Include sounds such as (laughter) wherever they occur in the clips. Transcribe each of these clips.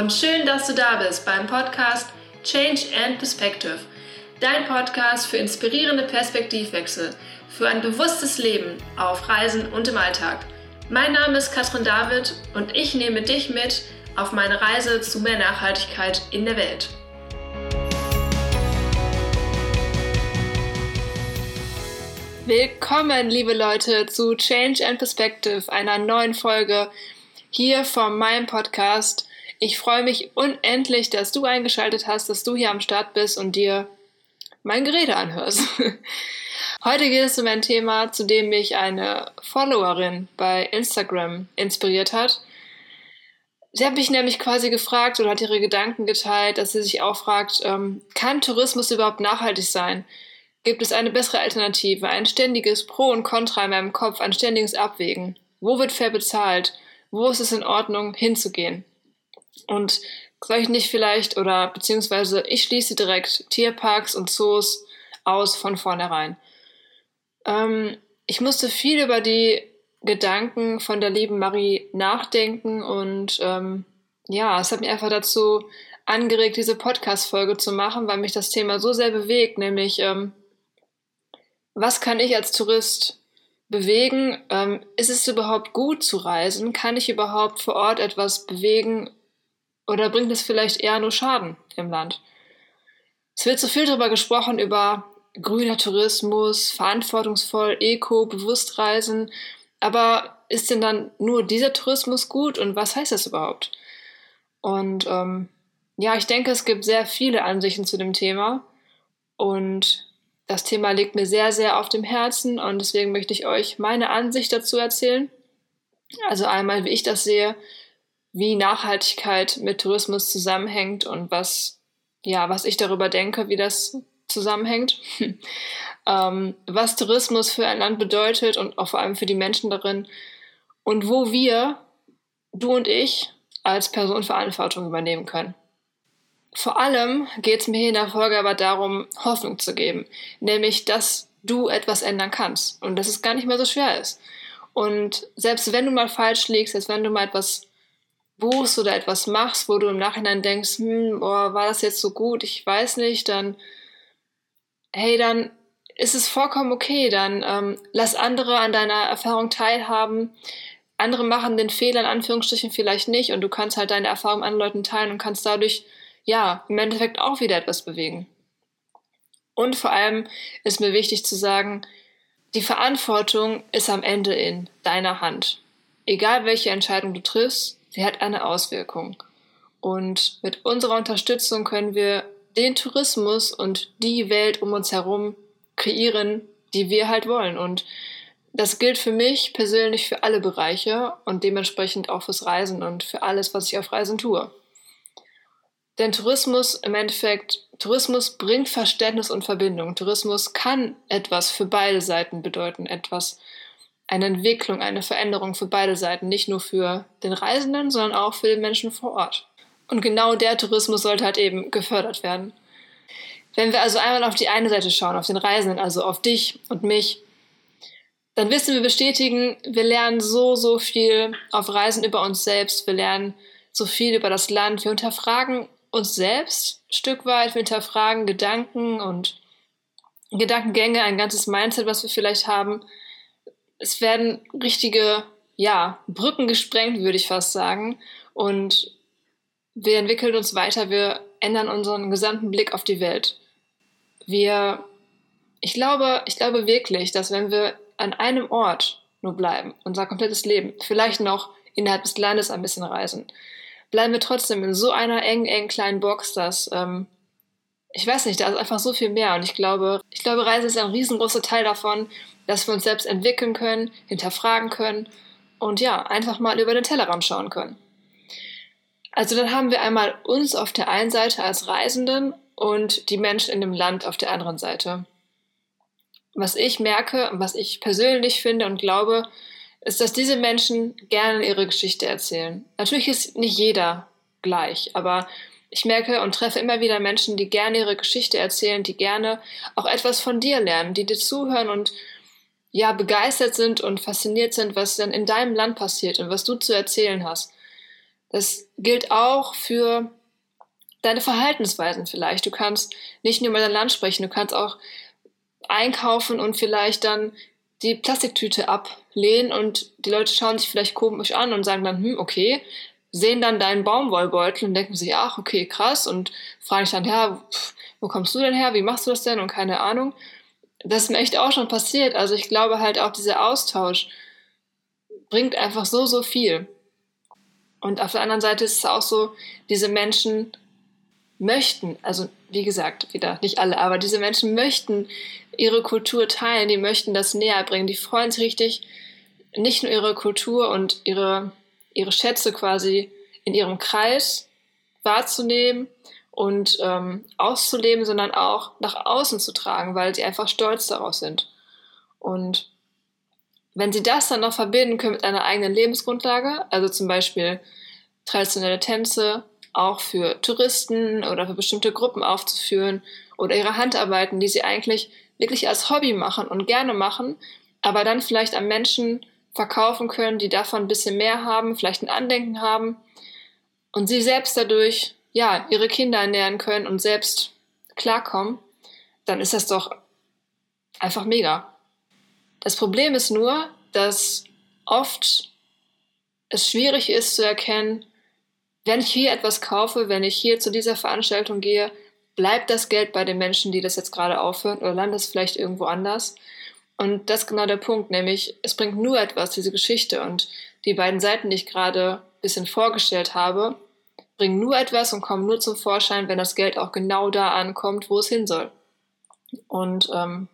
und schön, dass du da bist beim Podcast Change and Perspective. Dein Podcast für inspirierende Perspektivwechsel, für ein bewusstes Leben auf Reisen und im Alltag. Mein Name ist Katrin David und ich nehme dich mit auf meine Reise zu mehr Nachhaltigkeit in der Welt. Willkommen, liebe Leute, zu Change and Perspective, einer neuen Folge hier von meinem Podcast. Ich freue mich unendlich, dass du eingeschaltet hast, dass du hier am Start bist und dir mein Gerede anhörst. (laughs) Heute geht es um ein Thema, zu dem mich eine Followerin bei Instagram inspiriert hat. Sie hat mich nämlich quasi gefragt oder hat ihre Gedanken geteilt, dass sie sich auch fragt, ähm, kann Tourismus überhaupt nachhaltig sein? Gibt es eine bessere Alternative? Ein ständiges Pro und Contra in meinem Kopf, ein ständiges Abwägen. Wo wird fair bezahlt? Wo ist es in Ordnung, hinzugehen? Und soll ich nicht vielleicht, oder beziehungsweise ich schließe direkt Tierparks und Zoos aus von vornherein. Ähm, ich musste viel über die Gedanken von der lieben Marie nachdenken und ähm, ja, es hat mich einfach dazu angeregt, diese Podcast-Folge zu machen, weil mich das Thema so sehr bewegt, nämlich ähm, was kann ich als Tourist bewegen? Ähm, ist es überhaupt gut zu reisen? Kann ich überhaupt vor Ort etwas bewegen? Oder bringt es vielleicht eher nur Schaden im Land? Es wird so viel darüber gesprochen, über grüner Tourismus, verantwortungsvoll, eco, bewusst reisen. Aber ist denn dann nur dieser Tourismus gut und was heißt das überhaupt? Und ähm, ja, ich denke, es gibt sehr viele Ansichten zu dem Thema. Und das Thema liegt mir sehr, sehr auf dem Herzen und deswegen möchte ich euch meine Ansicht dazu erzählen. Also einmal, wie ich das sehe, wie Nachhaltigkeit mit Tourismus zusammenhängt und was, ja, was ich darüber denke, wie das zusammenhängt. (laughs) ähm, was Tourismus für ein Land bedeutet und auch vor allem für die Menschen darin und wo wir, du und ich, als Person Verantwortung übernehmen können. Vor allem geht es mir hier in der Folge aber darum, Hoffnung zu geben, nämlich, dass du etwas ändern kannst und dass es gar nicht mehr so schwer ist. Und selbst wenn du mal falsch liegst, selbst wenn du mal etwas buchst oder etwas machst, wo du im Nachhinein denkst, hm, oh, war das jetzt so gut, ich weiß nicht, dann, hey, dann ist es vollkommen okay, dann ähm, lass andere an deiner Erfahrung teilhaben. Andere machen den Fehler in Anführungsstrichen vielleicht nicht und du kannst halt deine Erfahrung an Leuten teilen und kannst dadurch ja, im Endeffekt auch wieder etwas bewegen. Und vor allem ist mir wichtig zu sagen, die Verantwortung ist am Ende in deiner Hand. Egal welche Entscheidung du triffst, sie hat eine Auswirkung. Und mit unserer Unterstützung können wir den Tourismus und die Welt um uns herum kreieren, die wir halt wollen. Und das gilt für mich persönlich für alle Bereiche und dementsprechend auch fürs Reisen und für alles, was ich auf Reisen tue. Denn Tourismus im Endeffekt, Tourismus bringt Verständnis und Verbindung. Tourismus kann etwas für beide Seiten bedeuten, etwas, eine Entwicklung, eine Veränderung für beide Seiten, nicht nur für den Reisenden, sondern auch für den Menschen vor Ort. Und genau der Tourismus sollte halt eben gefördert werden. Wenn wir also einmal auf die eine Seite schauen, auf den Reisenden, also auf dich und mich, dann wissen wir bestätigen, wir lernen so, so viel auf Reisen über uns selbst, wir lernen so viel über das Land, wir hinterfragen uns selbst ein Stück weit, wir hinterfragen Gedanken und Gedankengänge, ein ganzes Mindset, was wir vielleicht haben. Es werden richtige, ja, Brücken gesprengt, würde ich fast sagen. Und wir entwickeln uns weiter, wir ändern unseren gesamten Blick auf die Welt. Wir, ich glaube, ich glaube wirklich, dass wenn wir an einem Ort nur bleiben, unser komplettes Leben, vielleicht noch innerhalb des Landes ein bisschen reisen, bleiben wir trotzdem in so einer engen, engen kleinen Box, dass ähm, ich weiß nicht, da ist einfach so viel mehr. Und ich glaube, ich glaube, Reise ist ein riesengroßer Teil davon, dass wir uns selbst entwickeln können, hinterfragen können und ja, einfach mal über den Tellerrand schauen können. Also dann haben wir einmal uns auf der einen Seite als Reisenden und die Menschen in dem Land auf der anderen Seite. Was ich merke und was ich persönlich finde und glaube, ist, dass diese Menschen gerne ihre Geschichte erzählen. Natürlich ist nicht jeder gleich, aber ich merke und treffe immer wieder Menschen, die gerne ihre Geschichte erzählen, die gerne auch etwas von dir lernen, die dir zuhören und ja, begeistert sind und fasziniert sind, was dann in deinem Land passiert und was du zu erzählen hast. Das gilt auch für deine Verhaltensweisen vielleicht. Du kannst nicht nur über dein Land sprechen, du kannst auch einkaufen und vielleicht dann die Plastiktüte ablehnen und die Leute schauen sich vielleicht komisch an und sagen dann, hm, okay, sehen dann deinen Baumwollbeutel und denken sich, ach, okay, krass und fragen dich dann, ja, wo kommst du denn her, wie machst du das denn und keine Ahnung. Das ist mir echt auch schon passiert. Also ich glaube halt auch dieser Austausch bringt einfach so, so viel. Und auf der anderen Seite ist es auch so, diese Menschen möchten, also wie gesagt, wieder nicht alle, aber diese Menschen möchten ihre Kultur teilen, die möchten das näher bringen, die freuen sich richtig, nicht nur ihre Kultur und ihre, ihre Schätze quasi in ihrem Kreis wahrzunehmen und ähm, auszuleben, sondern auch nach außen zu tragen, weil sie einfach stolz darauf sind. Und wenn sie das dann noch verbinden können mit einer eigenen Lebensgrundlage, also zum Beispiel traditionelle Tänze, auch für Touristen oder für bestimmte Gruppen aufzuführen oder ihre Handarbeiten, die sie eigentlich wirklich als Hobby machen und gerne machen, aber dann vielleicht an Menschen verkaufen können, die davon ein bisschen mehr haben, vielleicht ein Andenken haben und sie selbst dadurch ja ihre Kinder ernähren können und selbst klarkommen, dann ist das doch einfach mega. Das Problem ist nur, dass oft es schwierig ist zu erkennen, wenn ich hier etwas kaufe, wenn ich hier zu dieser Veranstaltung gehe, bleibt das Geld bei den Menschen, die das jetzt gerade aufhören oder landet es vielleicht irgendwo anders? Und das ist genau der Punkt, nämlich es bringt nur etwas, diese Geschichte. Und die beiden Seiten, die ich gerade ein bisschen vorgestellt habe, bringen nur etwas und kommen nur zum Vorschein, wenn das Geld auch genau da ankommt, wo es hin soll. Und ähm,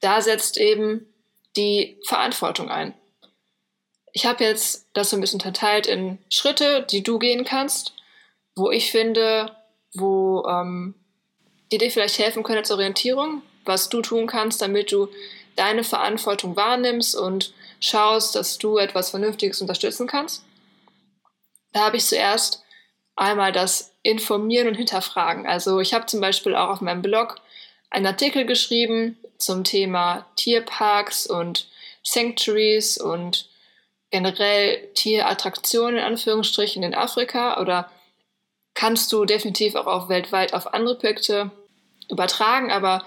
da setzt eben die Verantwortung ein ich habe jetzt das so ein bisschen unterteilt in Schritte, die du gehen kannst, wo ich finde, wo ähm, die dir vielleicht helfen können als Orientierung, was du tun kannst, damit du deine Verantwortung wahrnimmst und schaust, dass du etwas Vernünftiges unterstützen kannst. Da habe ich zuerst einmal das Informieren und Hinterfragen. Also ich habe zum Beispiel auch auf meinem Blog einen Artikel geschrieben zum Thema Tierparks und Sanctuaries und generell Tierattraktionen in Anführungsstrichen in Afrika oder kannst du definitiv auch auf weltweit auf andere Projekte übertragen, aber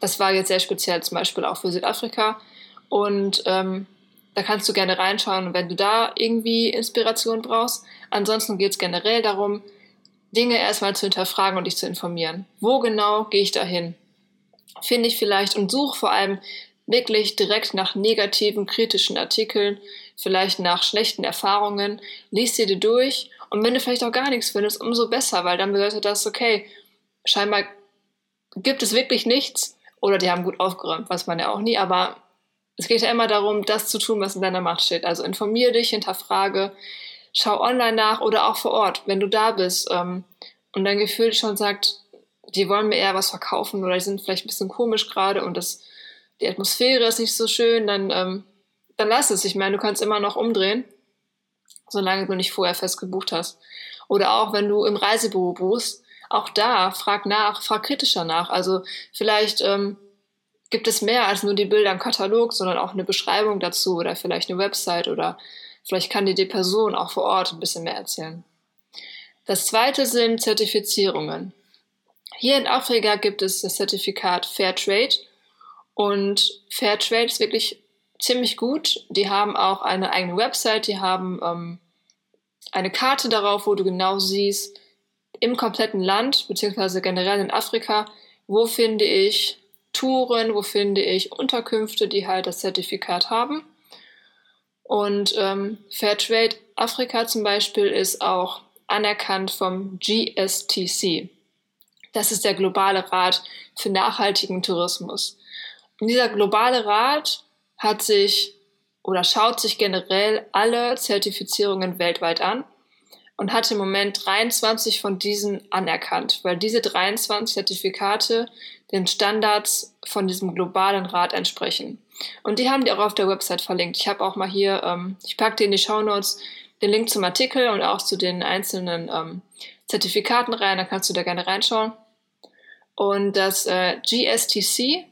das war jetzt sehr speziell zum Beispiel auch für Südafrika und ähm, da kannst du gerne reinschauen, wenn du da irgendwie Inspiration brauchst. Ansonsten geht es generell darum, Dinge erstmal zu hinterfragen und dich zu informieren. Wo genau gehe ich da hin? Finde ich vielleicht und suche vor allem wirklich direkt nach negativen, kritischen Artikeln, vielleicht nach schlechten Erfahrungen, liest dir die durch und wenn du vielleicht auch gar nichts findest, umso besser, weil dann bedeutet das, okay, scheinbar gibt es wirklich nichts oder die haben gut aufgeräumt, weiß man ja auch nie, aber es geht ja immer darum, das zu tun, was in deiner Macht steht. Also informier dich, hinterfrage, schau online nach oder auch vor Ort, wenn du da bist ähm, und dein Gefühl schon sagt, die wollen mir eher was verkaufen oder die sind vielleicht ein bisschen komisch gerade und das, die Atmosphäre ist nicht so schön, dann ähm, dann lass es. Ich meine, du kannst immer noch umdrehen, solange du nicht vorher fest gebucht hast. Oder auch wenn du im Reisebüro buchst, auch da frag nach, frag kritischer nach. Also vielleicht ähm, gibt es mehr als nur die Bilder im Katalog, sondern auch eine Beschreibung dazu oder vielleicht eine Website oder vielleicht kann dir die Person auch vor Ort ein bisschen mehr erzählen. Das zweite sind Zertifizierungen. Hier in Afrika gibt es das Zertifikat Fair Trade und Fair Trade ist wirklich ziemlich gut. Die haben auch eine eigene Website, die haben ähm, eine Karte darauf, wo du genau siehst, im kompletten Land, beziehungsweise generell in Afrika, wo finde ich Touren, wo finde ich Unterkünfte, die halt das Zertifikat haben. Und ähm, Fairtrade Afrika zum Beispiel ist auch anerkannt vom GSTC. Das ist der globale Rat für nachhaltigen Tourismus. Und dieser globale Rat hat sich oder schaut sich generell alle Zertifizierungen weltweit an und hat im Moment 23 von diesen anerkannt, weil diese 23 Zertifikate den Standards von diesem globalen Rat entsprechen. Und die haben die auch auf der Website verlinkt. Ich habe auch mal hier, ähm, ich packe dir in die Show Notes den Link zum Artikel und auch zu den einzelnen ähm, Zertifikaten rein, da kannst du da gerne reinschauen. Und das äh, GSTC,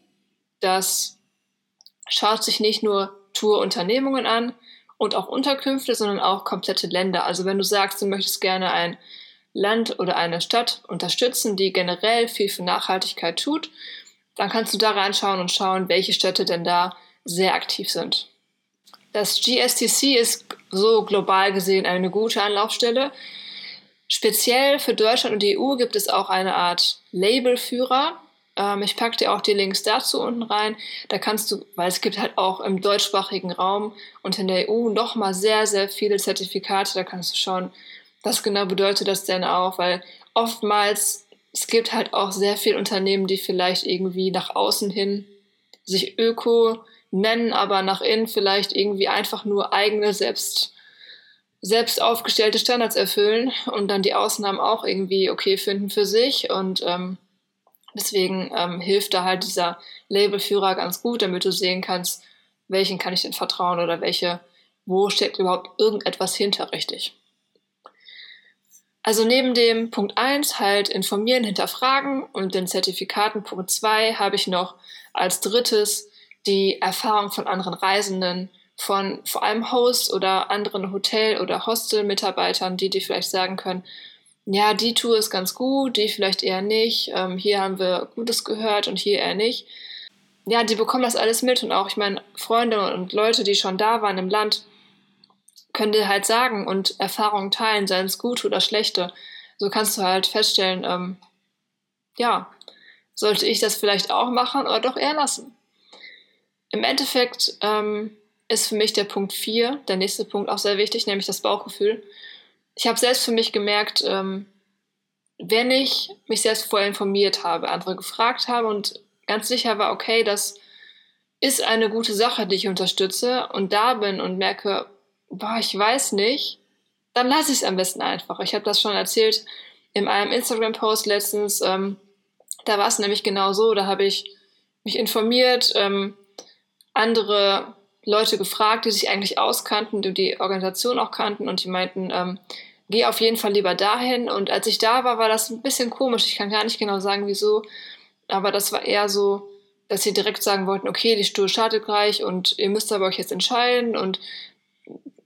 das schaut sich nicht nur Tourunternehmungen an und auch Unterkünfte, sondern auch komplette Länder. Also wenn du sagst, du möchtest gerne ein Land oder eine Stadt unterstützen, die generell viel für Nachhaltigkeit tut, dann kannst du da reinschauen und schauen, welche Städte denn da sehr aktiv sind. Das GSTC ist so global gesehen eine gute Anlaufstelle. Speziell für Deutschland und die EU gibt es auch eine Art Labelführer. Ähm, ich packe dir auch die Links dazu unten rein. Da kannst du, weil es gibt halt auch im deutschsprachigen Raum und in der EU noch mal sehr, sehr viele Zertifikate. Da kannst du schauen, was genau bedeutet das denn auch, weil oftmals es gibt halt auch sehr viele Unternehmen, die vielleicht irgendwie nach außen hin sich Öko nennen, aber nach innen vielleicht irgendwie einfach nur eigene selbst, selbst aufgestellte Standards erfüllen und dann die Ausnahmen auch irgendwie okay finden für sich. Und ähm, deswegen ähm, hilft da halt dieser Labelführer ganz gut, damit du sehen kannst, welchen kann ich denn vertrauen oder welche, wo steckt überhaupt irgendetwas hinter richtig. Also neben dem Punkt 1 halt informieren, hinterfragen und den Zertifikaten Punkt 2 habe ich noch als drittes die Erfahrung von anderen Reisenden, von vor allem Hosts oder anderen Hotel- oder Hostel-Mitarbeitern, die dir vielleicht sagen können, ja, die Tour ist ganz gut, die vielleicht eher nicht, ähm, hier haben wir Gutes gehört und hier eher nicht. Ja, die bekommen das alles mit und auch, ich meine, Freunde und Leute, die schon da waren im Land, können dir halt sagen und Erfahrungen teilen, seien es gute oder schlechte. So kannst du halt feststellen, ähm, ja, sollte ich das vielleicht auch machen oder doch eher lassen. Im Endeffekt ähm, ist für mich der Punkt 4, der nächste Punkt, auch sehr wichtig, nämlich das Bauchgefühl. Ich habe selbst für mich gemerkt, ähm, wenn ich mich selbst vorher informiert habe, andere gefragt habe und ganz sicher war, okay, das ist eine gute Sache, die ich unterstütze und da bin und merke, boah, ich weiß nicht, dann lasse ich es am besten einfach. Ich habe das schon erzählt in einem Instagram-Post letztens. Ähm, da war es nämlich genau so. Da habe ich mich informiert, ähm, andere Leute gefragt, die sich eigentlich auskannten, die die Organisation auch kannten und die meinten, ähm, geh auf jeden Fall lieber dahin. Und als ich da war, war das ein bisschen komisch. Ich kann gar nicht genau sagen, wieso. Aber das war eher so, dass sie direkt sagen wollten, okay, die Stuhl startet gleich und ihr müsst aber euch jetzt entscheiden. Und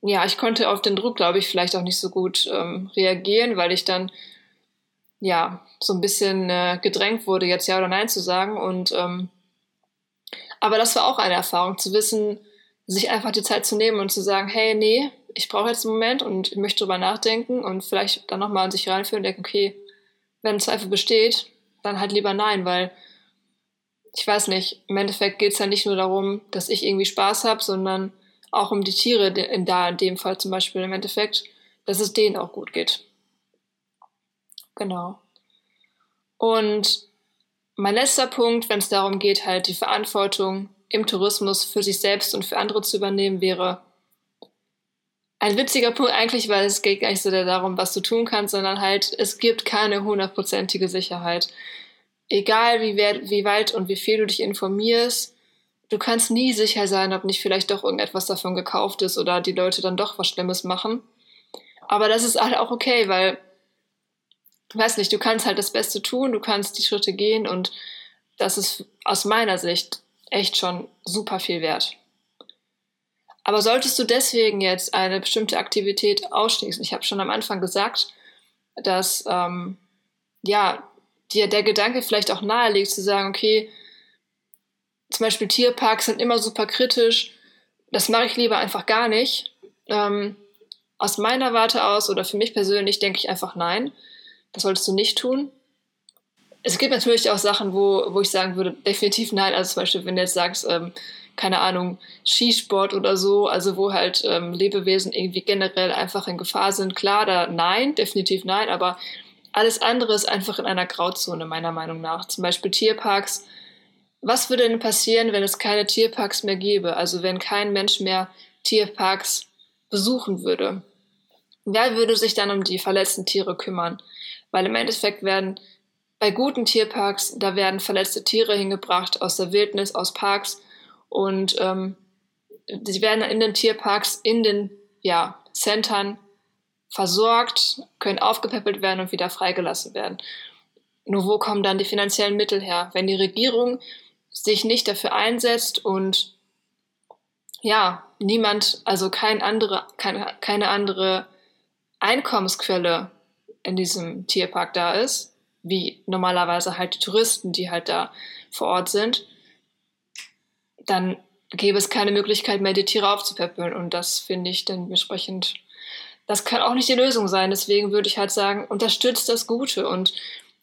ja, ich konnte auf den Druck, glaube ich, vielleicht auch nicht so gut ähm, reagieren, weil ich dann ja so ein bisschen äh, gedrängt wurde, jetzt ja oder nein zu sagen. Und ähm, aber das war auch eine Erfahrung, zu wissen, sich einfach die Zeit zu nehmen und zu sagen, hey, nee, ich brauche jetzt einen Moment und ich möchte drüber nachdenken und vielleicht dann nochmal an sich reinführen und denken, okay, wenn Zweifel besteht, dann halt lieber nein, weil ich weiß nicht, im Endeffekt geht es ja nicht nur darum, dass ich irgendwie Spaß habe, sondern auch um die Tiere, in, da in dem Fall zum Beispiel im Endeffekt, dass es denen auch gut geht. Genau. Und mein letzter Punkt, wenn es darum geht, halt die Verantwortung im Tourismus für sich selbst und für andere zu übernehmen, wäre ein witziger Punkt eigentlich, weil es geht gar nicht so darum, was du tun kannst, sondern halt, es gibt keine hundertprozentige Sicherheit. Egal wie, wie weit und wie viel du dich informierst, du kannst nie sicher sein, ob nicht vielleicht doch irgendetwas davon gekauft ist oder die Leute dann doch was Schlimmes machen. Aber das ist halt auch okay, weil weiß nicht, du kannst halt das Beste tun, du kannst die Schritte gehen und das ist aus meiner Sicht echt schon super viel wert. Aber solltest du deswegen jetzt eine bestimmte Aktivität ausschließen, ich habe schon am Anfang gesagt, dass ähm, ja dir der Gedanke vielleicht auch nahe liegt zu sagen, okay, zum Beispiel Tierparks sind immer super kritisch, das mache ich lieber einfach gar nicht. Ähm, aus meiner Warte aus oder für mich persönlich denke ich einfach nein. Das solltest du nicht tun. Es gibt natürlich auch Sachen, wo, wo ich sagen würde, definitiv nein. Also zum Beispiel, wenn du jetzt sagst, ähm, keine Ahnung, Skisport oder so, also wo halt ähm, Lebewesen irgendwie generell einfach in Gefahr sind, klar, da nein, definitiv nein, aber alles andere ist einfach in einer Grauzone, meiner Meinung nach. Zum Beispiel Tierparks. Was würde denn passieren, wenn es keine Tierparks mehr gäbe? Also wenn kein Mensch mehr Tierparks besuchen würde? Wer würde sich dann um die verletzten Tiere kümmern? Weil im Endeffekt werden bei guten Tierparks, da werden verletzte Tiere hingebracht aus der Wildnis, aus Parks und ähm, sie werden in den Tierparks, in den ja, Centern versorgt, können aufgepäppelt werden und wieder freigelassen werden. Nur wo kommen dann die finanziellen Mittel her? Wenn die Regierung sich nicht dafür einsetzt und ja, niemand, also kein andere, keine, keine andere Einkommensquelle in diesem Tierpark da ist, wie normalerweise halt die Touristen, die halt da vor Ort sind, dann gäbe es keine Möglichkeit mehr, die Tiere aufzupäppeln. Und das finde ich dann entsprechend, das kann auch nicht die Lösung sein. Deswegen würde ich halt sagen, unterstützt das Gute und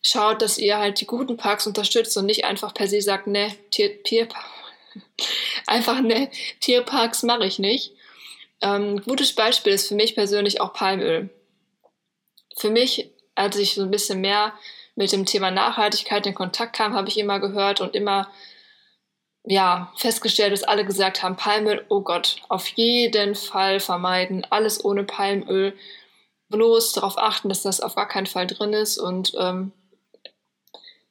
schaut, dass ihr halt die guten Parks unterstützt und nicht einfach per se sagt, ne, Tier, Tier, (laughs) einfach ne, Tierparks mache ich nicht. Ähm, gutes Beispiel ist für mich persönlich auch Palmöl. Für mich, als ich so ein bisschen mehr mit dem Thema Nachhaltigkeit in Kontakt kam, habe ich immer gehört und immer ja, festgestellt, dass alle gesagt haben, Palmöl, oh Gott, auf jeden Fall vermeiden, alles ohne Palmöl, bloß darauf achten, dass das auf gar keinen Fall drin ist und ähm,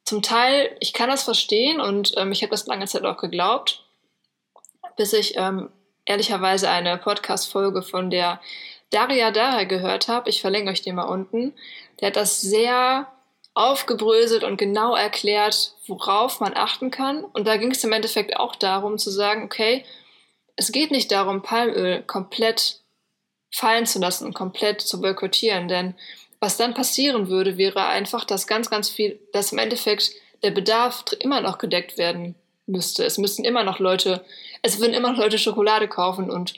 zum Teil, ich kann das verstehen und ähm, ich habe das lange Zeit auch geglaubt, bis ich ähm, ehrlicherweise eine Podcast-Folge von der Daria Dara gehört habe. Ich verlinke euch den mal unten. Der hat das sehr aufgebröselt und genau erklärt, worauf man achten kann. Und da ging es im Endeffekt auch darum zu sagen, okay, es geht nicht darum, Palmöl komplett fallen zu lassen, komplett zu boykottieren, denn was dann passieren würde, wäre einfach, dass ganz, ganz viel, dass im Endeffekt der Bedarf immer noch gedeckt werden müsste. Es müssten immer noch Leute, es würden immer noch Leute Schokolade kaufen und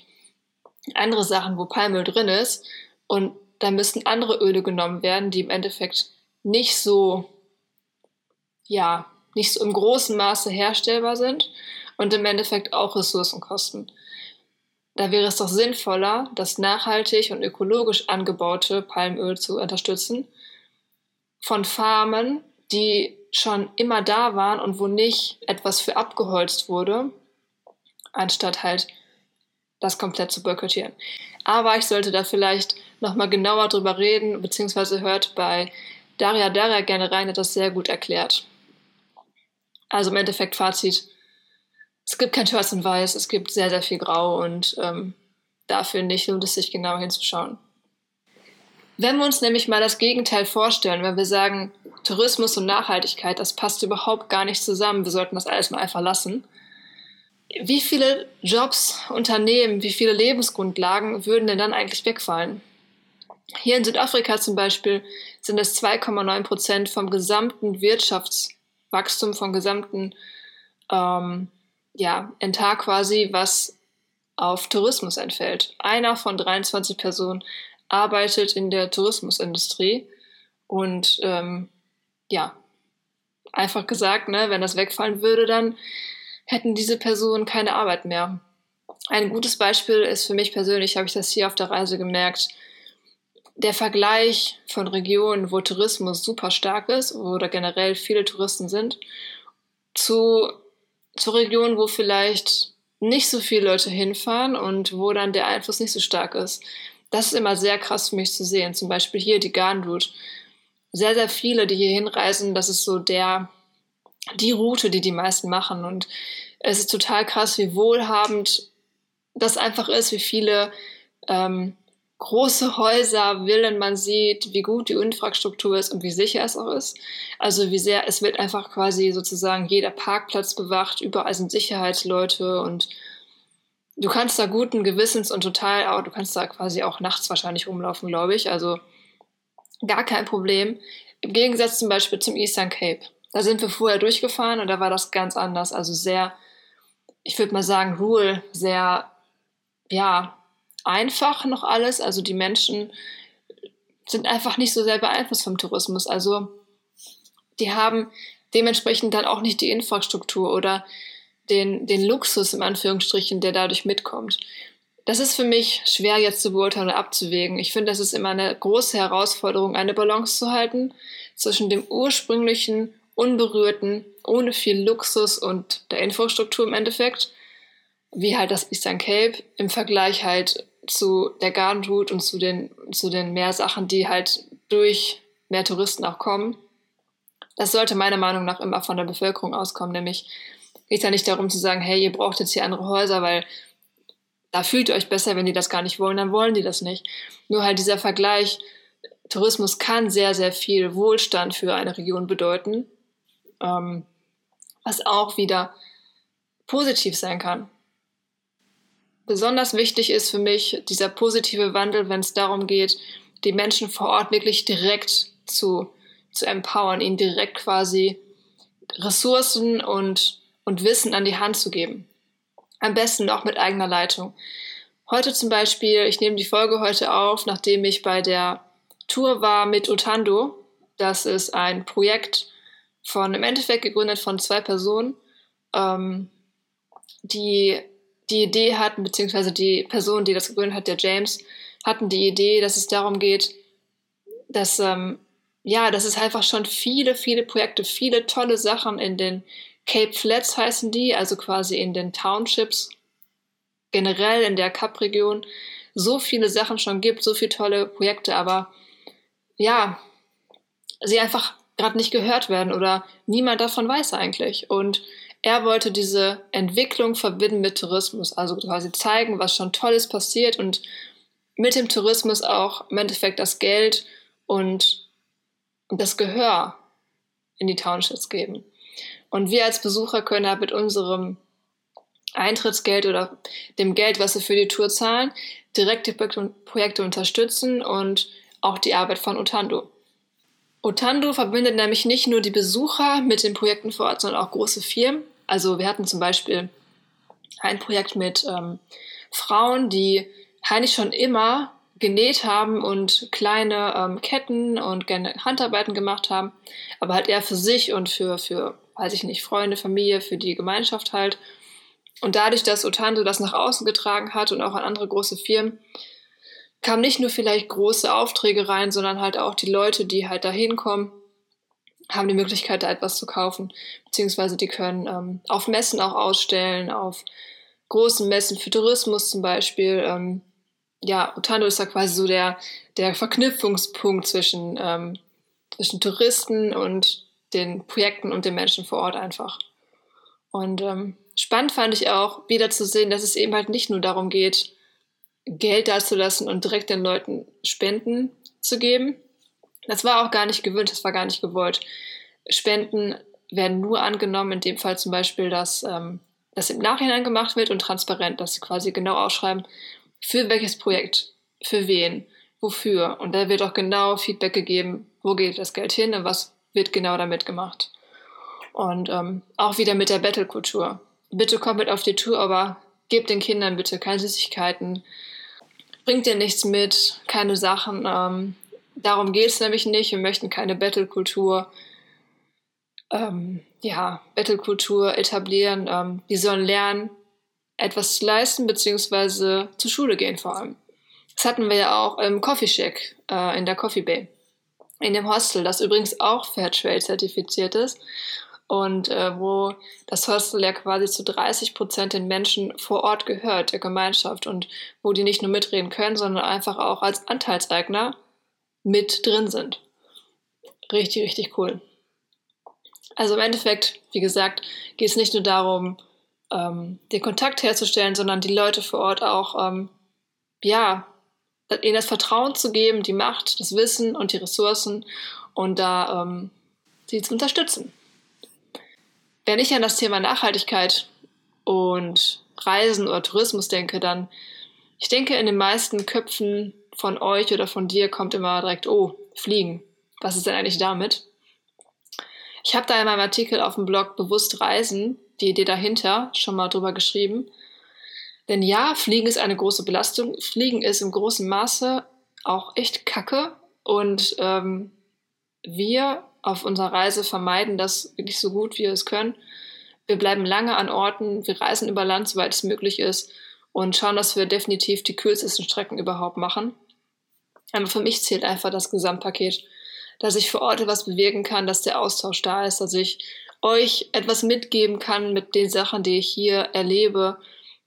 andere Sachen, wo Palmöl drin ist. Und da müssten andere Öle genommen werden, die im Endeffekt nicht so, ja, nicht so im großen Maße herstellbar sind und im Endeffekt auch Ressourcen kosten. Da wäre es doch sinnvoller, das nachhaltig und ökologisch angebaute Palmöl zu unterstützen von Farmen, die schon immer da waren und wo nicht etwas für abgeholzt wurde, anstatt halt das komplett zu boykottieren. Aber ich sollte da vielleicht nochmal genauer drüber reden, beziehungsweise hört bei Daria Daria gerne rein, hat das sehr gut erklärt. Also im Endeffekt Fazit, es gibt kein Schwarz und Weiß, es gibt sehr, sehr viel Grau und ähm, dafür nicht lohnt es sich genau hinzuschauen. Wenn wir uns nämlich mal das Gegenteil vorstellen, wenn wir sagen, Tourismus und Nachhaltigkeit, das passt überhaupt gar nicht zusammen, wir sollten das alles mal einfach lassen. Wie viele Jobs, Unternehmen, wie viele Lebensgrundlagen würden denn dann eigentlich wegfallen? Hier in Südafrika zum Beispiel sind es 2,9 Prozent vom gesamten Wirtschaftswachstum, vom gesamten ähm, ja, Entar quasi, was auf Tourismus entfällt. Einer von 23 Personen arbeitet in der Tourismusindustrie und ähm, ja, einfach gesagt, ne, wenn das wegfallen würde, dann hätten diese Personen keine Arbeit mehr. Ein gutes Beispiel ist für mich persönlich, habe ich das hier auf der Reise gemerkt, der Vergleich von Regionen, wo Tourismus super stark ist oder generell viele Touristen sind, zu, zu Regionen, wo vielleicht nicht so viele Leute hinfahren und wo dann der Einfluss nicht so stark ist. Das ist immer sehr krass für mich zu sehen. Zum Beispiel hier die Garden Route. Sehr, sehr viele, die hier hinreisen, das ist so der, die Route, die die meisten machen. Und es ist total krass, wie wohlhabend das einfach ist, wie viele ähm, große Häuser, Villen man sieht, wie gut die Infrastruktur ist und wie sicher es auch ist. Also wie sehr, es wird einfach quasi sozusagen jeder Parkplatz bewacht, überall sind Sicherheitsleute und du kannst da guten Gewissens und total, auch, du kannst da quasi auch nachts wahrscheinlich rumlaufen, glaube ich. Also gar kein Problem. Im Gegensatz zum Beispiel zum Eastern Cape. Da sind wir vorher durchgefahren und da war das ganz anders. Also sehr, ich würde mal sagen, rural, sehr, ja, einfach noch alles. Also die Menschen sind einfach nicht so sehr beeinflusst vom Tourismus. Also die haben dementsprechend dann auch nicht die Infrastruktur oder den, den Luxus im Anführungsstrichen, der dadurch mitkommt. Das ist für mich schwer jetzt zu beurteilen und abzuwägen. Ich finde, das ist immer eine große Herausforderung, eine Balance zu halten zwischen dem ursprünglichen, unberührten, ohne viel Luxus und der Infrastruktur im Endeffekt, wie halt das Eastern Cape, im Vergleich halt zu der Garden Route und zu den, zu den mehr Sachen, die halt durch mehr Touristen auch kommen. Das sollte meiner Meinung nach immer von der Bevölkerung auskommen, nämlich geht es ja nicht darum zu sagen, hey, ihr braucht jetzt hier andere Häuser, weil da fühlt ihr euch besser, wenn die das gar nicht wollen, dann wollen die das nicht. Nur halt dieser Vergleich, Tourismus kann sehr, sehr viel Wohlstand für eine Region bedeuten, ähm, was auch wieder positiv sein kann. Besonders wichtig ist für mich dieser positive Wandel, wenn es darum geht, die Menschen vor Ort wirklich direkt zu, zu empowern, ihnen direkt quasi Ressourcen und, und Wissen an die Hand zu geben. Am besten auch mit eigener Leitung. Heute zum Beispiel, ich nehme die Folge heute auf, nachdem ich bei der Tour war mit Utando. Das ist ein Projekt von, im Endeffekt gegründet von zwei Personen, ähm, die die Idee hatten, beziehungsweise die Person, die das gegründet hat, der James, hatten die Idee, dass es darum geht, dass, ähm, ja, dass es einfach schon viele, viele Projekte, viele tolle Sachen in den Cape Flats heißen die, also quasi in den Townships, generell in der Kap-Region, so viele Sachen schon gibt, so viele tolle Projekte, aber ja, sie einfach gerade nicht gehört werden oder niemand davon weiß eigentlich. Und er wollte diese Entwicklung verbinden mit Tourismus, also quasi zeigen, was schon Tolles passiert und mit dem Tourismus auch im Endeffekt das Geld und, das Gehör in die Townships geben. Und wir als Besucher können halt mit unserem Eintrittsgeld oder dem Geld, was wir für die Tour zahlen, direkt die Projekte unterstützen und auch die Arbeit von Otando. Otando verbindet nämlich nicht nur die Besucher mit den Projekten vor Ort, sondern auch große Firmen. Also wir hatten zum Beispiel ein Projekt mit ähm, Frauen, die eigentlich schon immer genäht haben und kleine ähm, Ketten und gerne Handarbeiten gemacht haben, aber halt eher für sich und für, für, weiß ich nicht, Freunde, Familie, für die Gemeinschaft halt. Und dadurch, dass Otando das nach außen getragen hat und auch an andere große Firmen, kamen nicht nur vielleicht große Aufträge rein, sondern halt auch die Leute, die halt da hinkommen, haben die Möglichkeit, da etwas zu kaufen. Beziehungsweise die können ähm, auf Messen auch ausstellen, auf großen Messen für Tourismus zum Beispiel. Ähm, ja, Otando ist da quasi so der, der Verknüpfungspunkt zwischen, ähm, zwischen Touristen und den Projekten und den Menschen vor Ort einfach. Und ähm, spannend fand ich auch, wieder zu sehen, dass es eben halt nicht nur darum geht, Geld dazulassen und direkt den Leuten Spenden zu geben. Das war auch gar nicht gewünscht, das war gar nicht gewollt. Spenden werden nur angenommen, in dem Fall zum Beispiel, dass ähm, das im Nachhinein gemacht wird und transparent, dass sie quasi genau ausschreiben, für welches Projekt, für wen, wofür. Und da wird auch genau Feedback gegeben, wo geht das Geld hin und was wird genau damit gemacht. Und ähm, auch wieder mit der Battle-Kultur. Bitte kommt mit auf die Tour, aber gebt den Kindern bitte keine Süßigkeiten, bringt dir nichts mit, keine Sachen. Ähm, darum geht es nämlich nicht. Wir möchten keine Battle-Kultur. Ähm, ja, Battle-Kultur etablieren. Ähm, die sollen lernen, etwas zu leisten, beziehungsweise zur Schule gehen vor allem. Das hatten wir ja auch im Coffee Shack äh, in der Coffee Bay. In dem Hostel, das übrigens auch Fairtrade zertifiziert ist und äh, wo das Hostel ja quasi zu 30 Prozent den Menschen vor Ort gehört, der Gemeinschaft und wo die nicht nur mitreden können, sondern einfach auch als Anteilseigner mit drin sind. Richtig, richtig cool. Also im Endeffekt, wie gesagt, geht es nicht nur darum, ähm, den Kontakt herzustellen, sondern die Leute vor Ort auch, ähm, ja, ihnen das Vertrauen zu geben, die Macht, das Wissen und die Ressourcen und da ähm, sie zu unterstützen. Wenn ich an das Thema Nachhaltigkeit und Reisen oder Tourismus denke, dann, ich denke, in den meisten Köpfen von euch oder von dir kommt immer direkt, oh, Fliegen. Was ist denn eigentlich damit? Ich habe da in meinem Artikel auf dem Blog Bewusst Reisen, die Idee dahinter, schon mal drüber geschrieben. Denn ja, Fliegen ist eine große Belastung. Fliegen ist im großen Maße auch echt kacke. Und ähm, wir auf unserer Reise vermeiden das wirklich so gut wie wir es können. Wir bleiben lange an Orten, wir reisen über Land, soweit es möglich ist und schauen, dass wir definitiv die kürzesten Strecken überhaupt machen. Aber für mich zählt einfach das Gesamtpaket, dass ich vor Ort etwas bewirken kann, dass der Austausch da ist, dass ich euch etwas mitgeben kann mit den Sachen, die ich hier erlebe,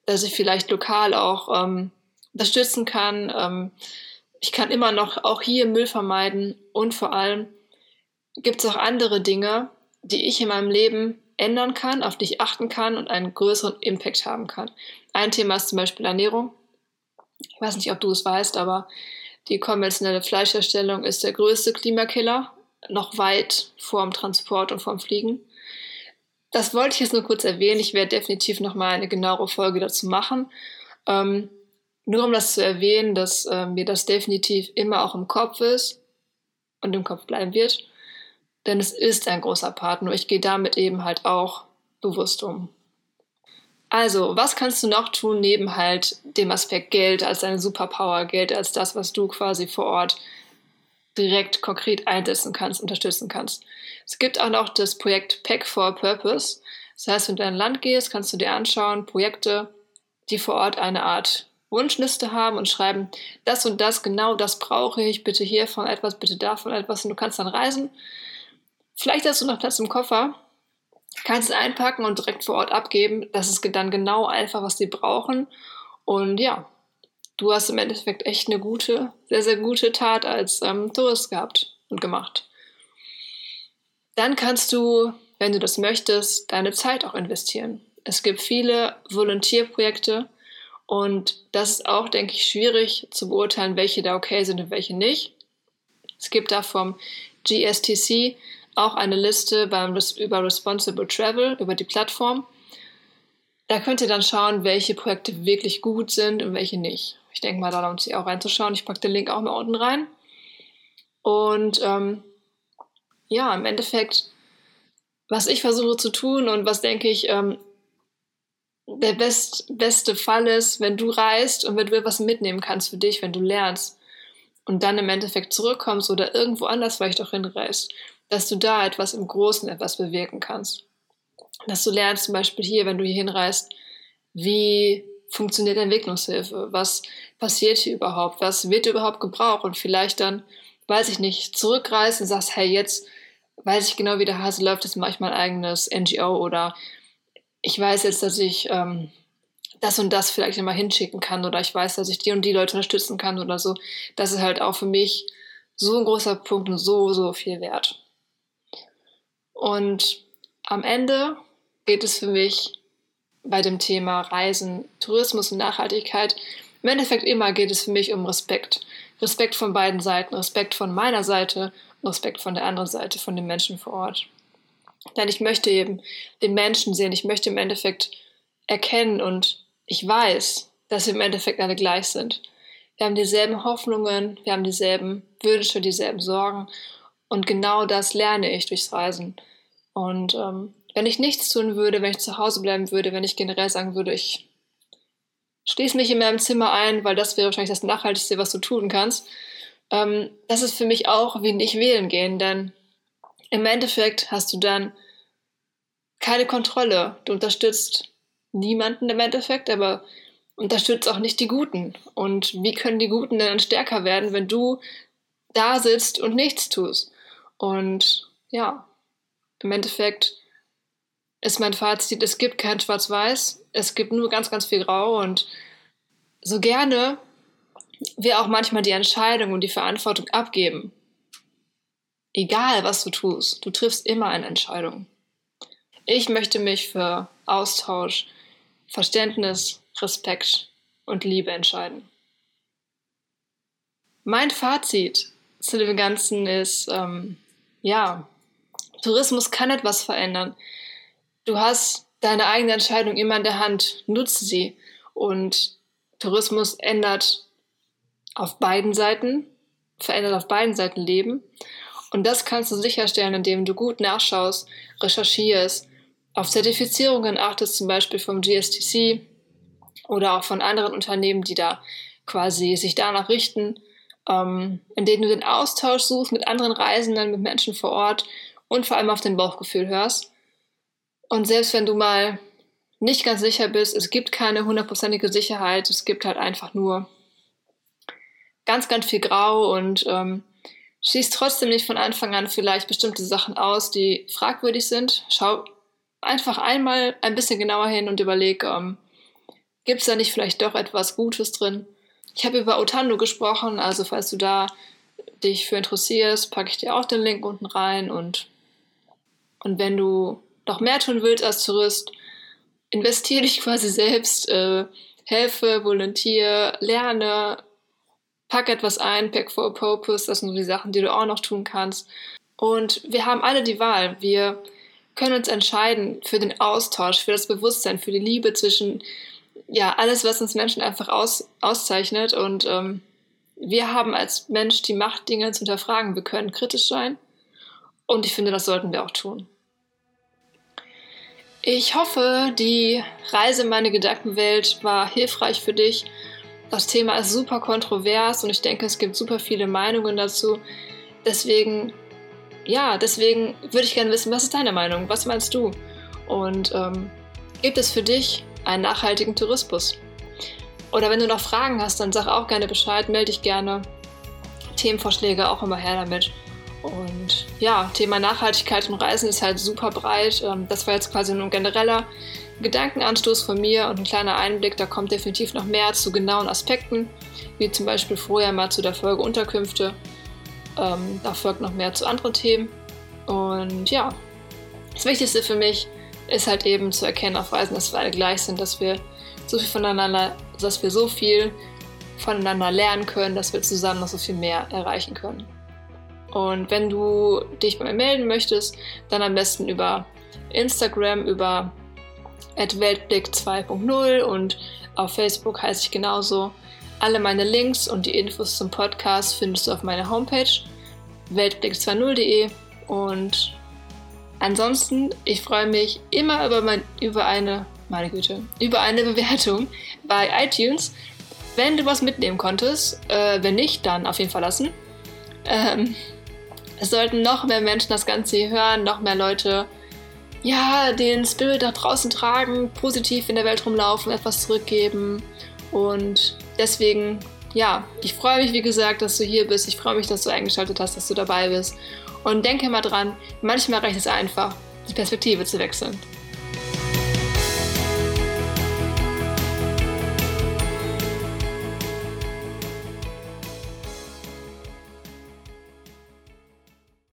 dass ich vielleicht lokal auch ähm, unterstützen kann. Ähm, ich kann immer noch auch hier Müll vermeiden und vor allem gibt es auch andere Dinge, die ich in meinem Leben ändern kann, auf die ich achten kann und einen größeren Impact haben kann. Ein Thema ist zum Beispiel Ernährung. Ich weiß nicht, ob du es weißt, aber die konventionelle Fleischherstellung ist der größte Klimakiller, noch weit vor dem Transport und vorm Fliegen. Das wollte ich jetzt nur kurz erwähnen. Ich werde definitiv noch mal eine genauere Folge dazu machen. Ähm, nur um das zu erwähnen, dass äh, mir das definitiv immer auch im Kopf ist und im Kopf bleiben wird. Denn es ist ein großer Part, nur ich gehe damit eben halt auch bewusst um. Also, was kannst du noch tun, neben halt dem Aspekt Geld als deine Superpower, Geld als das, was du quasi vor Ort direkt konkret einsetzen kannst, unterstützen kannst? Es gibt auch noch das Projekt Pack for Purpose. Das heißt, wenn du in ein Land gehst, kannst du dir anschauen, Projekte, die vor Ort eine Art Wunschliste haben und schreiben, das und das, genau das brauche ich, bitte hiervon etwas, bitte davon etwas und du kannst dann reisen. Vielleicht hast du noch Platz im Koffer kannst es einpacken und direkt vor Ort abgeben. Das ist dann genau einfach, was die brauchen. Und ja, du hast im Endeffekt echt eine gute, sehr, sehr gute Tat als ähm, Tourist gehabt und gemacht. Dann kannst du, wenn du das möchtest, deine Zeit auch investieren. Es gibt viele Volontierprojekte und das ist auch, denke ich, schwierig zu beurteilen, welche da okay sind und welche nicht. Es gibt da vom GSTC auch eine Liste beim, über Responsible Travel, über die Plattform. Da könnt ihr dann schauen, welche Projekte wirklich gut sind und welche nicht. Ich denke mal, da lohnt sich auch reinzuschauen. Ich packe den Link auch mal unten rein. Und ähm, ja, im Endeffekt, was ich versuche zu tun und was denke ich ähm, der best, beste Fall ist, wenn du reist und wenn du etwas mitnehmen kannst für dich, wenn du lernst und dann im Endeffekt zurückkommst oder irgendwo anders vielleicht auch hinreist dass du da etwas im Großen etwas bewirken kannst. Dass du lernst zum Beispiel hier, wenn du hier hinreist, wie funktioniert Entwicklungshilfe? Was passiert hier überhaupt? Was wird überhaupt gebraucht? Und vielleicht dann, weiß ich nicht, zurückreist und sagst, hey, jetzt weiß ich genau, wie der Hase läuft, jetzt mache ich mein eigenes NGO oder ich weiß jetzt, dass ich ähm, das und das vielleicht immer hinschicken kann oder ich weiß, dass ich die und die Leute unterstützen kann oder so. Das ist halt auch für mich so ein großer Punkt und so, so viel wert. Und am Ende geht es für mich bei dem Thema Reisen, Tourismus und Nachhaltigkeit. Im Endeffekt immer geht es für mich um Respekt. Respekt von beiden Seiten, Respekt von meiner Seite und Respekt von der anderen Seite, von den Menschen vor Ort. Denn ich möchte eben den Menschen sehen, ich möchte im Endeffekt erkennen und ich weiß, dass wir im Endeffekt alle gleich sind. Wir haben dieselben Hoffnungen, wir haben dieselben Wünsche, dieselben Sorgen und genau das lerne ich durchs Reisen. Und ähm, wenn ich nichts tun würde, wenn ich zu Hause bleiben würde, wenn ich generell sagen würde, ich schließe mich in meinem Zimmer ein, weil das wäre wahrscheinlich das Nachhaltigste, was du tun kannst, ähm, das ist für mich auch wie nicht wählen gehen, denn im Endeffekt hast du dann keine Kontrolle. Du unterstützt niemanden im Endeffekt, aber unterstützt auch nicht die Guten. Und wie können die Guten denn dann stärker werden, wenn du da sitzt und nichts tust? Und ja, im Endeffekt ist mein Fazit, es gibt kein Schwarz-Weiß, es gibt nur ganz, ganz viel Grau und so gerne wir auch manchmal die Entscheidung und die Verantwortung abgeben. Egal, was du tust, du triffst immer eine Entscheidung. Ich möchte mich für Austausch, Verständnis, Respekt und Liebe entscheiden. Mein Fazit zu dem Ganzen ist, ähm, ja, Tourismus kann etwas verändern. Du hast deine eigene Entscheidung immer in der Hand, nutze sie. Und Tourismus ändert auf beiden Seiten, verändert auf beiden Seiten Leben. Und das kannst du sicherstellen, indem du gut nachschaust, recherchierst, auf Zertifizierungen achtest, zum Beispiel vom GSTC oder auch von anderen Unternehmen, die da quasi sich danach richten, ähm, indem du den Austausch suchst mit anderen Reisenden, mit Menschen vor Ort und vor allem auf dein Bauchgefühl hörst. Und selbst wenn du mal nicht ganz sicher bist, es gibt keine hundertprozentige Sicherheit, es gibt halt einfach nur ganz, ganz viel Grau und ähm, schießt trotzdem nicht von Anfang an vielleicht bestimmte Sachen aus, die fragwürdig sind. Schau einfach einmal ein bisschen genauer hin und überleg, ähm, gibt es da nicht vielleicht doch etwas Gutes drin? Ich habe über Otando gesprochen, also falls du da dich für interessierst, packe ich dir auch den Link unten rein und und wenn du noch mehr tun willst als Tourist, investiere dich (laughs) quasi selbst, äh, helfe, volontiere, lerne, pack etwas ein, pack for a purpose, das sind so die Sachen, die du auch noch tun kannst. Und wir haben alle die Wahl. Wir können uns entscheiden für den Austausch, für das Bewusstsein, für die Liebe zwischen ja, alles, was uns Menschen einfach aus, auszeichnet. Und ähm, wir haben als Mensch die Macht, Dinge zu hinterfragen. Wir können kritisch sein. Und ich finde, das sollten wir auch tun. Ich hoffe, die Reise in meine Gedankenwelt war hilfreich für dich. Das Thema ist super kontrovers und ich denke, es gibt super viele Meinungen dazu. Deswegen, ja, deswegen würde ich gerne wissen, was ist deine Meinung? Was meinst du? Und ähm, gibt es für dich einen nachhaltigen Tourismus? Oder wenn du noch Fragen hast, dann sag auch gerne Bescheid, melde dich gerne. Themenvorschläge auch immer her damit. Und ja, Thema Nachhaltigkeit und Reisen ist halt super breit. Ähm, das war jetzt quasi nur ein genereller Gedankenanstoß von mir und ein kleiner Einblick. Da kommt definitiv noch mehr zu genauen Aspekten, wie zum Beispiel vorher mal zu der Folge Unterkünfte. Ähm, da folgt noch mehr zu anderen Themen. Und ja, das Wichtigste für mich ist halt eben zu erkennen auf Reisen, dass wir alle gleich sind, dass wir so viel voneinander, dass wir so viel voneinander lernen können, dass wir zusammen noch so viel mehr erreichen können. Und wenn du dich bei mir melden möchtest, dann am besten über Instagram, über Weltblick 2.0 und auf Facebook heiße ich genauso. Alle meine Links und die Infos zum Podcast findest du auf meiner Homepage weltblick20.de und ansonsten, ich freue mich immer über, mein, über eine, meine Güte, über eine (laughs) Bewertung bei iTunes. Wenn du was mitnehmen konntest, äh, wenn nicht, dann auf jeden Fall lassen. Ähm, es sollten noch mehr Menschen das Ganze hier hören, noch mehr Leute ja, den Spirit nach draußen tragen, positiv in der Welt rumlaufen, etwas zurückgeben. Und deswegen, ja, ich freue mich, wie gesagt, dass du hier bist. Ich freue mich, dass du eingeschaltet hast, dass du dabei bist. Und denke mal dran, manchmal reicht es einfach, die Perspektive zu wechseln.